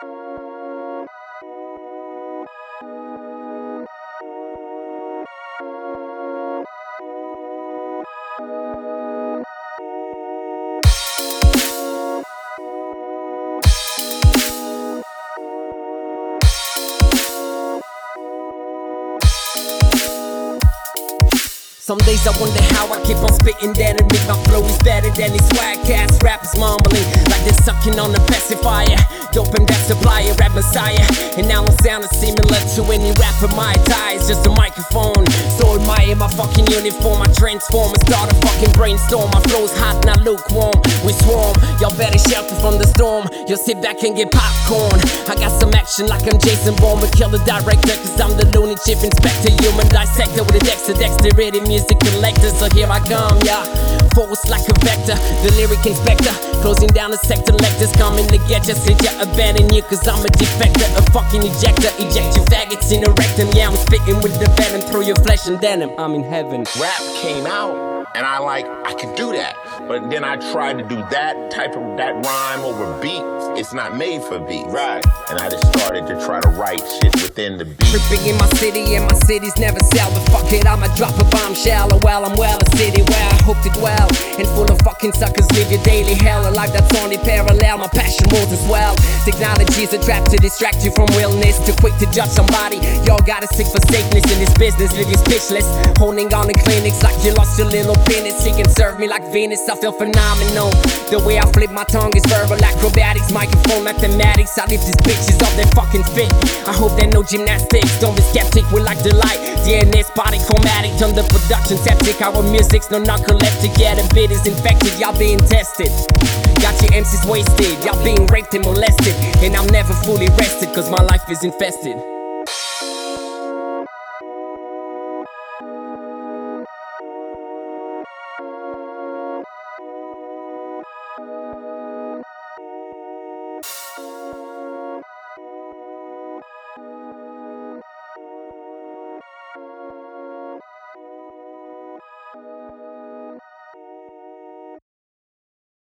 Some days I wonder how I keep on spitting that and make my flow is better than these cast rappers mumbling like they're sucking on a pacifier. Dope and that supplier, rap messiah. And now I'm sounding similar to any rapper. My tie is just a microphone. So admire my fucking uniform. I transform and start a fucking brainstorm. My flow's hot, not lukewarm. We swarm, y'all better shelter from the storm. You'll sit back and get popcorn. I got some action like I'm Jason Bourne, but kill the director, cause I'm the chip inspector. Human dissector with a dexter, dexterity music collector. So here I come, yeah. Force like a vector, the lyric inspector. Closing down the sector, lectors coming to get you. Sit ya, abandon you, cause I'm a defector, a fucking ejector. Eject your faggots in the rectum. Yeah, I'm spitting with the venom through your flesh and denim. I'm in heaven. rap came out and I like I could do that. But then I tried to do that type of that rhyme over beat. It's not made for beat. Right. And I just started to try to write shit within the beat. Tripping in my city, and my city's never sell. But fuck it, I'ma drop a bombshell. Oh, well, I'm well, a city where I hope to dwell. And full of fucking suckers live your daily hell. A life that's only parallel. My passion moves as well. Technology's a trap to distract you from realness. Too quick to judge somebody. Y'all gotta stick for safeness in this business. Live you speechless. Holding on the clinics like you lost your little penis. She can serve me like Venus. I feel phenomenal. The way I flip my tongue is verbal acrobatics. Microphone mathematics. I lift these bitches off their fucking fit. I hope they know gymnastics. Don't be skeptic. We like delight. DNS body formatic. Turn the production septic. Our music's no narcoleptic. Yeah, the bit is infected. Y'all being tested. Got your MCs wasted. Y'all being raped and molested. And I'm never fully rested. Cause my life is infested.